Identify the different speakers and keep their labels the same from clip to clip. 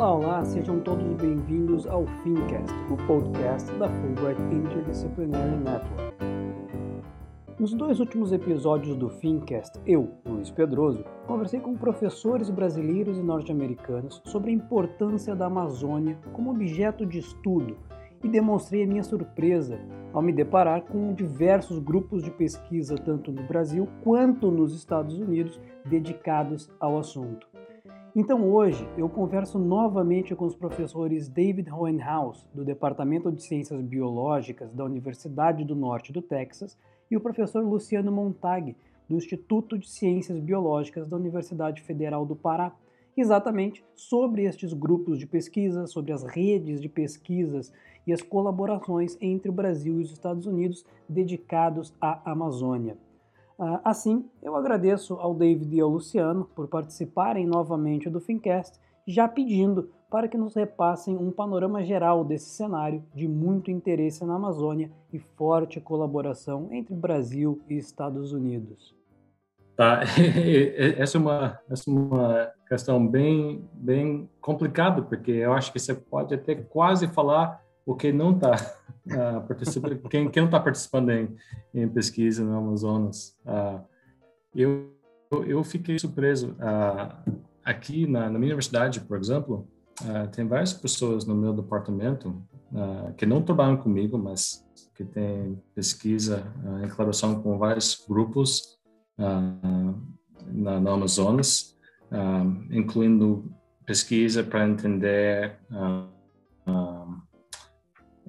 Speaker 1: Olá, olá, sejam todos bem-vindos ao Fincast, o podcast da Fulbright Interdisciplinary Network. Nos dois últimos episódios do Fincast, eu, Luiz Pedroso, conversei com professores brasileiros e norte-americanos sobre a importância da Amazônia como objeto de estudo e demonstrei a minha surpresa ao me deparar com diversos grupos de pesquisa, tanto no Brasil quanto nos Estados Unidos, dedicados ao assunto. Então hoje eu converso novamente com os professores David Hohenhaus, do Departamento de Ciências Biológicas da Universidade do Norte do Texas, e o professor Luciano Montag, do Instituto de Ciências Biológicas da Universidade Federal do Pará, exatamente sobre estes grupos de pesquisa, sobre as redes de pesquisas e as colaborações entre o Brasil e os Estados Unidos dedicados à Amazônia. Ah, assim, eu agradeço ao David e ao Luciano por participarem novamente do Fincast, já pedindo para que nos repassem um panorama geral desse cenário de muito interesse na Amazônia e forte colaboração entre Brasil e Estados Unidos.
Speaker 2: Tá, essa é uma, essa é uma questão bem, bem complicada, porque eu acho que você pode até quase falar o que não está uh, participando, quem, quem não está participando em, em, pesquisa no Amazonas. Uh, eu, eu fiquei surpreso. Uh, aqui na, na, minha universidade, por exemplo, tem várias pessoas no meu departamento que não trabalham comigo, mas que têm pesquisa em colaboração com vários grupos na, na Amazonas, incluindo pesquisa para entender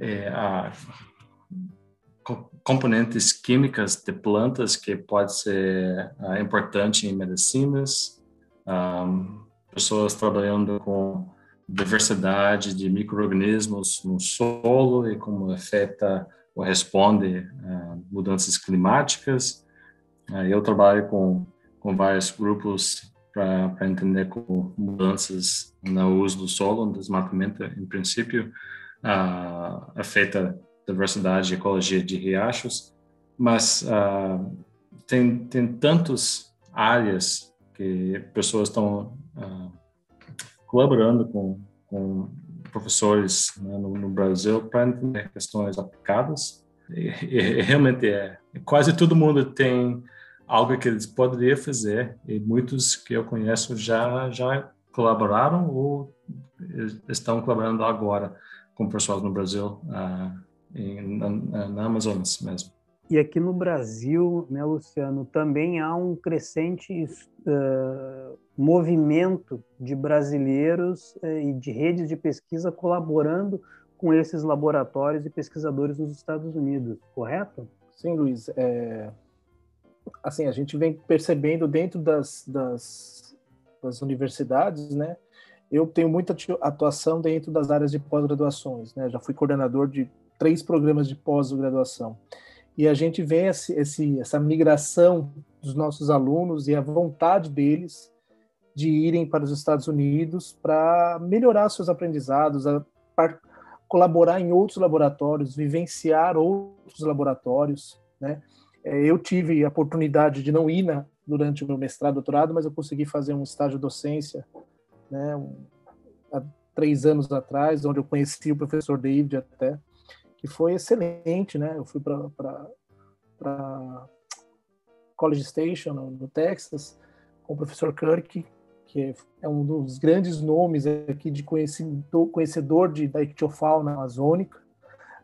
Speaker 2: é, a, componentes químicas de plantas que pode ser uh, importante em medicinas, um, pessoas trabalhando com diversidade de microorganismos no solo e como afeta ou responde a uh, mudanças climáticas. Eu trabalho com, com vários grupos para entender como mudanças no uso do solo, no desmatamento, em princípio, uh, afeta diversidade e ecologia de riachos, mas uh, tem, tem tantas áreas que pessoas estão uh, colaborando com, com professores né, no, no, Brasil para entender questões aplicadas. E, e, realmente é. Quase todo mundo tem algo que eles poderiam fazer e muitos que eu conheço já já colaboraram ou estão colaborando agora com pessoas no Brasil, uh, em, na, na Amazonas mesmo.
Speaker 1: E aqui no Brasil, né, Luciano, também há um crescente uh, movimento de brasileiros uh, e de redes de pesquisa colaborando com esses laboratórios e pesquisadores nos Estados Unidos, correto?
Speaker 3: Sim, Luiz. É... Assim, a gente vem percebendo dentro das, das, das universidades, né, eu tenho muita atuação dentro das áreas de pós-graduações, né? Já fui coordenador de três programas de pós-graduação. E a gente vê esse, esse, essa migração dos nossos alunos e a vontade deles de irem para os Estados Unidos para melhorar seus aprendizados, colaborar em outros laboratórios, vivenciar outros laboratórios, né? É, eu tive a oportunidade de não ir na, durante o meu mestrado, doutorado, mas eu consegui fazer um estágio docência né, há três anos atrás, onde eu conheci o professor David até, que foi excelente, né? Eu fui para College Station, no, no, Texas, com o professor Kirk, que é um dos grandes nomes aqui de conhecedor, de, da ictiofauna amazônica,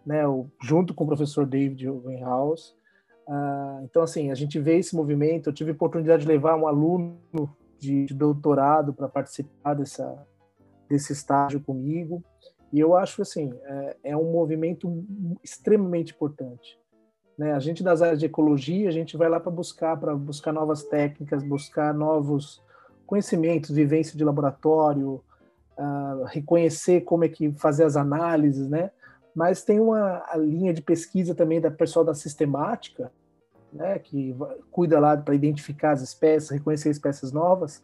Speaker 3: né? Junto com o professor David House. Uh, então, assim, a gente vê esse movimento. Eu tive a oportunidade de levar um aluno de, de doutorado para participar dessa, desse estágio comigo. E eu acho assim, é, é, um movimento extremamente importante. Né? A gente das áreas de ecologia, a gente vai lá para buscar, para buscar novas técnicas, buscar novos conhecimentos, vivência de laboratório, uh, reconhecer como é que fazer as análises, né? Mas tem uma linha de pesquisa também da pessoal da sistemática, né, que cuida lá para identificar as espécies, reconhecer espécies novas,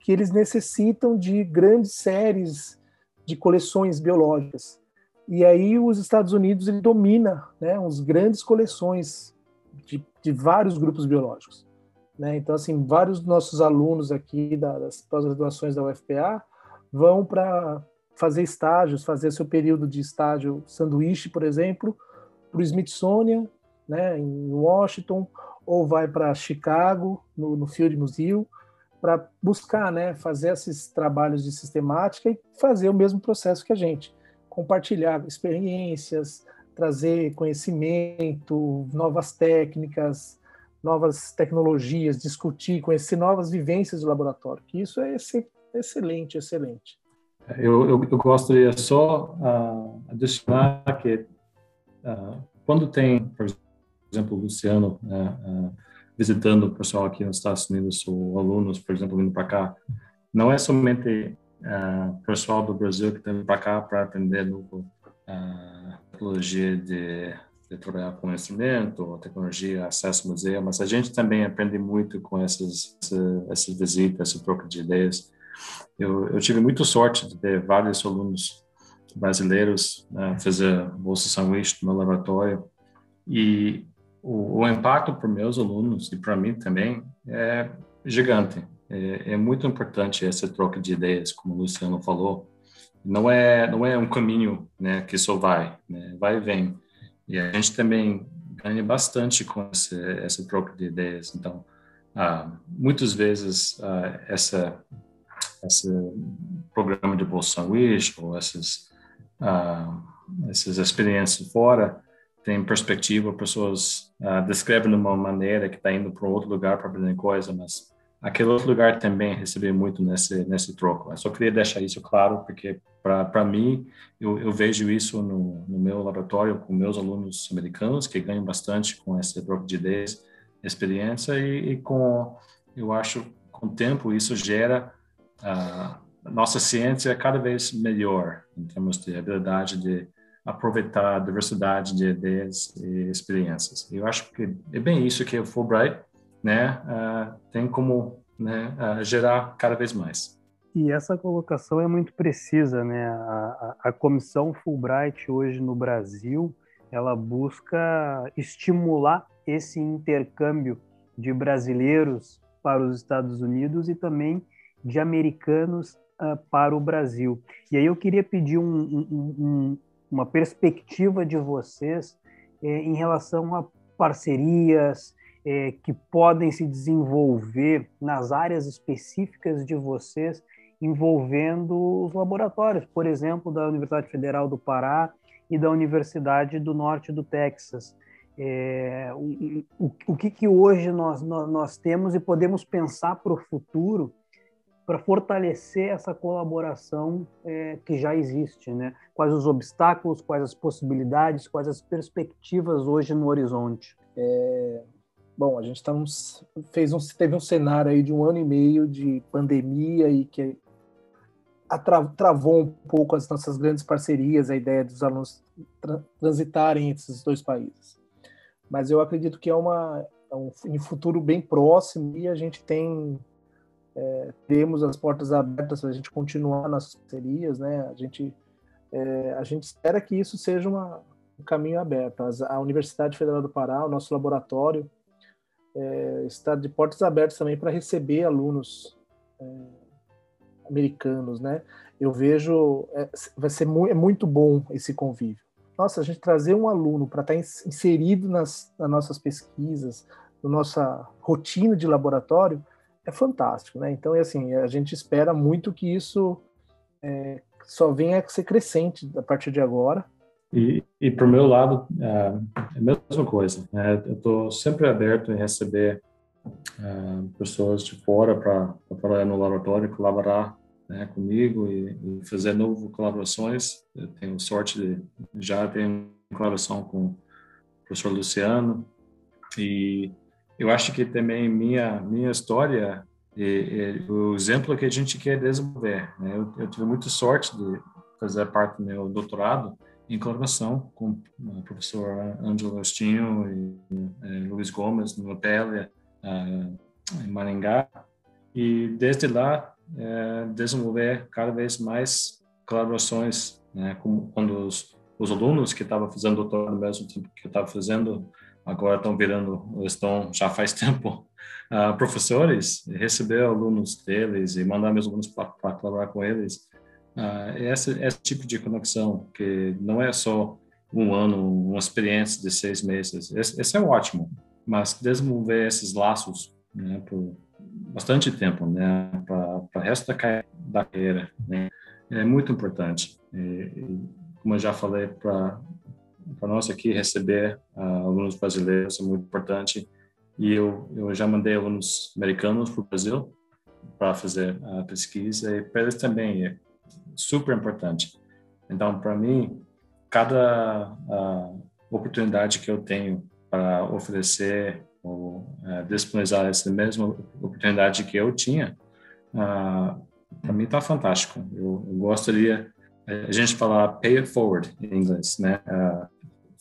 Speaker 3: que eles necessitam de grandes séries de coleções biológicas. E aí os Estados Unidos ele domina, né, uns grandes coleções de, de vários grupos biológicos. Né? Então, assim, vários dos nossos alunos aqui das pós-graduações da UFPA vão para fazer estágios, fazer seu período de estágio sanduíche, por exemplo, para o Smithsonian, né, em Washington, ou vai para Chicago, no, no Field Museum, para buscar né, fazer esses trabalhos de sistemática e fazer o mesmo processo que a gente, compartilhar experiências, trazer conhecimento, novas técnicas, novas tecnologias, discutir, conhecer novas vivências do laboratório, que isso é excelente, excelente.
Speaker 2: Eu, eu, eu gostaria só uh, adicionar que uh, quando tem, por exemplo, o Luciano uh, visitando o pessoal aqui nos Estados Unidos, ou alunos, por exemplo, vindo para cá, não é somente o pessoal do Brasil que está para cá para aprender novo tecnologia de de trabalhar com instrumento, tecnologia, acesso ao museu, mas a gente também aprende muito com essas, essas visitas, esse troca de ideias. Eu, eu tive muita sorte de ter vários alunos brasileiros né, fazer bolsa sanduíche no meu laboratório e o, o impacto para meus alunos e para mim também é gigante. É, é, muito importante essa troca de ideias, como o Luciano falou. Não é não é um caminho, né, que só vai, né, vai e vem. E a gente também ganha bastante com esse, essa troca de ideias. Então, ah, muitas vezes ah, essa esse programa de bolsa sanduíche ou essas ah, essas experiências fora tem perspectiva, pessoas ah, descrevem de uma maneira que está indo para outro lugar para aprender coisa, mas aquele outro lugar também recebeu muito nesse nesse troco. Eu só queria deixar isso claro porque para mim eu, eu, vejo isso no, no, meu laboratório com meus alunos americanos que ganham bastante com esse troco de ideias, experiência e, e com eu acho com o tempo isso gera a nossa ciência cada vez melhor em termos de habilidade de aproveitar a diversidade de ideias e experiências. Eu acho que é bem isso que o Fulbright né, uh, tem como né, uh, gerar cada vez mais.
Speaker 1: E essa colocação é muito precisa, né? A, a, a, comissão Fulbright hoje no Brasil, ela busca estimular esse intercâmbio de brasileiros para os Estados Unidos e também de americanos uh, para o Brasil. E aí eu queria pedir um, um, um, uma perspectiva de vocês eh, em relação a parcerias, é, que podem se desenvolver nas áreas específicas de vocês, envolvendo os laboratórios, por exemplo, da Universidade Federal do Pará e da Universidade do Norte do Texas. É, o, o, o que, que hoje nós, nós, nós temos e podemos pensar para o futuro para fortalecer essa colaboração é, que já existe, né? Quais os obstáculos, quais as possibilidades, quais as perspectivas hoje no horizonte?
Speaker 3: É, Bom, a gente tá fez um, teve um cenário aí de um ano e meio de pandemia e que travou um pouco as nossas grandes parcerias, a ideia dos alunos tra transitarem entre esses dois países. Mas eu acredito que é, uma, é um, um futuro bem próximo e a gente tem é, temos as portas abertas para a gente continuar nas parcerias, né? A gente é, a gente espera que isso seja uma, um caminho aberto. A Universidade Federal do Pará, o nosso laboratório é, está de portas abertas também para receber alunos é, americanos, né? Eu vejo, é, vai ser mu é muito bom esse convívio. Nossa, a gente trazer um aluno para estar tá inserido nas, nas nossas pesquisas, na nossa rotina de laboratório, é fantástico, né? Então, é assim, a gente espera muito que isso é, só venha a ser crescente a partir de agora,
Speaker 2: e, e para o meu lado, é a mesma coisa. Né? Eu estou sempre aberto em receber uh, pessoas de fora para trabalhar no laboratório, colaborar né, comigo e, e, fazer novas colaborações. Eu tenho sorte de já ter colaboração com o professor Luciano e eu acho que também minha minha história e, e o exemplo que a gente quer desenvolver. Né? Eu, eu tive muita sorte de fazer parte do meu doutorado em colaboração com o professor Ângelo Agostinho e é, Luiz Gomes, no Pélia, em Maringá. E desde lá, é, desenvolver cada vez mais colaborações, né, com, quando os, os alunos que estavam fazendo doutorado no mesmo tempo que eu estava fazendo, agora estão virando, estão já faz tempo, uh, professores, receber alunos deles e mandar meus alunos para colaborar com eles uh, esse, esse tipo de conexão, que não é só um ano, uma experiência de seis meses. Esse, esse é ótimo, mas desenvolver esses laços né, por bastante tempo, né, para o resto da, da carreira, né, é muito importante. E, e, como eu já falei para para nós aqui receber uh, alunos brasileiros é muito importante e eu, eu já mandei alunos americanos para o Brasil para fazer a pesquisa e para eles também é super importante. Então, para mim, cada uh, oportunidade que eu tenho para oferecer ou uh, disponibilizar essa mesma oportunidade que eu tinha, uh, para mim está fantástico. Eu, eu, gostaria a gente falar pay it forward em inglês, né? Uh,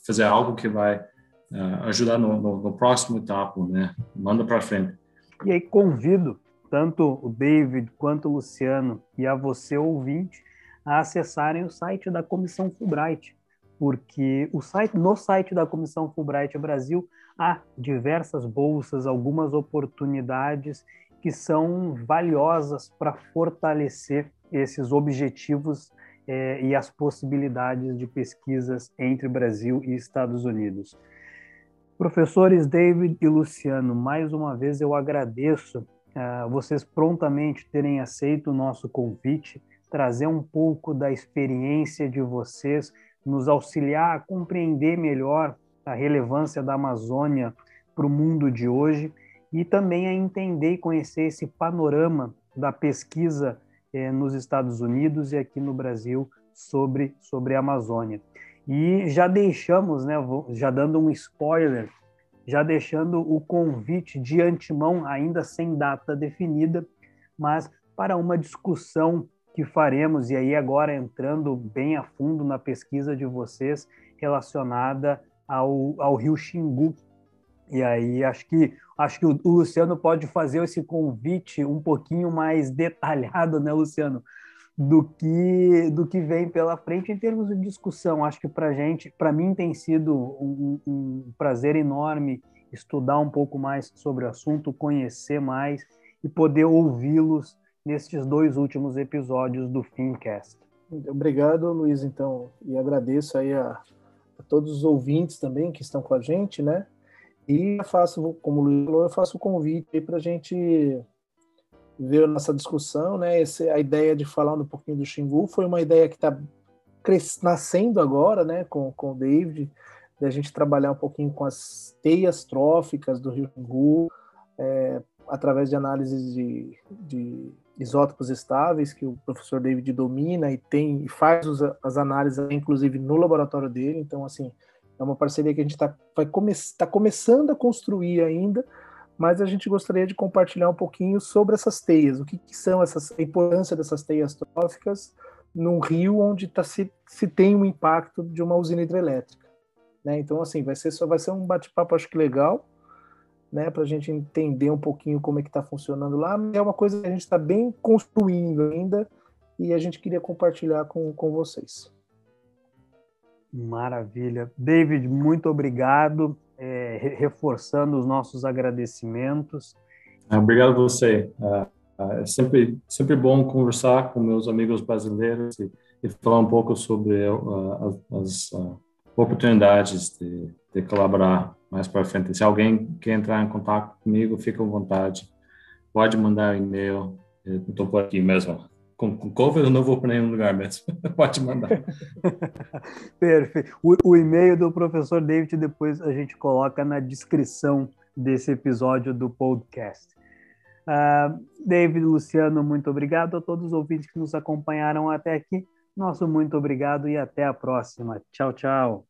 Speaker 2: fazer algo que vai uh, ajudar no, no, no, próximo etapa, né? Manda para frente.
Speaker 1: E aí convido tanto o David quanto o Luciano e a você ouvinte a acessarem o site da Comissão Fulbright, porque o site, no site da Comissão Fulbright Brasil há diversas bolsas, algumas oportunidades que são valiosas para fortalecer esses objetivos eh, e as possibilidades de pesquisas entre Brasil e Estados Unidos. Professores David e Luciano, mais uma vez eu agradeço uh, vocês prontamente terem aceito o nosso convite, trazer um pouco da experiência de vocês, nos auxiliar a compreender melhor a relevância da Amazônia para o mundo de hoje e também a entender e conhecer esse panorama da pesquisa eh, nos Estados Unidos e aqui no Brasil sobre, sobre a Amazônia. E já deixamos, né, já dando um spoiler, já deixando o convite de antemão, ainda sem data definida, mas para uma discussão que faremos, e aí agora entrando bem a fundo na pesquisa de vocês relacionada ao, ao Rio Xingu. E aí acho que acho que o, Luciano pode fazer esse convite um pouquinho mais detalhado, né, Luciano? do que do que vem pela frente em termos de discussão. Acho que para gente, para mim tem sido um, um, prazer enorme estudar um pouco mais sobre o assunto, conhecer mais e poder ouvi-los nesses dois últimos episódios do Fincast.
Speaker 3: Obrigado, Luiz. Então, e agradeço aí a, a todos os ouvintes também que estão com a gente, né? E faço, como o Luiz falou, eu faço o convite para a gente veio nossa discussão, né? Essa, a ideia de falar um pouquinho do Xingu foi uma ideia que está nascendo agora, né? Com, com o David, da gente trabalhar um pouquinho com as teias tróficas do Rio Xingu, é, através de análises de, de, isótopos estáveis que o professor David domina e tem e faz os, as análises, inclusive no laboratório dele. Então, assim, é uma parceria que a gente está come, tá começando a construir ainda, mas a gente gostaria de compartilhar um pouquinho sobre essas teias, o que, que são essas, a importância dessas teias tróficas num rio onde tá, se, se tem um impacto de uma usina hidrelétrica. Né? Então, assim, vai ser, só vai ser um bate-papo, acho que legal, né, para a gente entender um pouquinho como é que está funcionando lá. É uma coisa que a gente está bem construindo ainda e a gente queria compartilhar com, com vocês.
Speaker 1: Maravilha. David, muito obrigado é, reforçando os nossos agradecimentos.
Speaker 2: Ah, obrigado a você. Ah, é sempre, sempre bom conversar com meus amigos brasileiros e, e falar um pouco sobre uh, as, uh, oportunidades de, de, colaborar mais para frente. Se alguém quer entrar em contato comigo, fica à vontade. Pode mandar e-mail. Estou por aqui mesmo com, com cover eu não vou para nenhum lugar mesmo. Pode mandar.
Speaker 1: Perfeito. O, o, e-mail do professor David depois a gente coloca na descrição desse episódio do podcast. Uh, David, Luciano, muito obrigado a todos os ouvintes que nos acompanharam até aqui. Nosso muito obrigado e até a próxima. Tchau, tchau.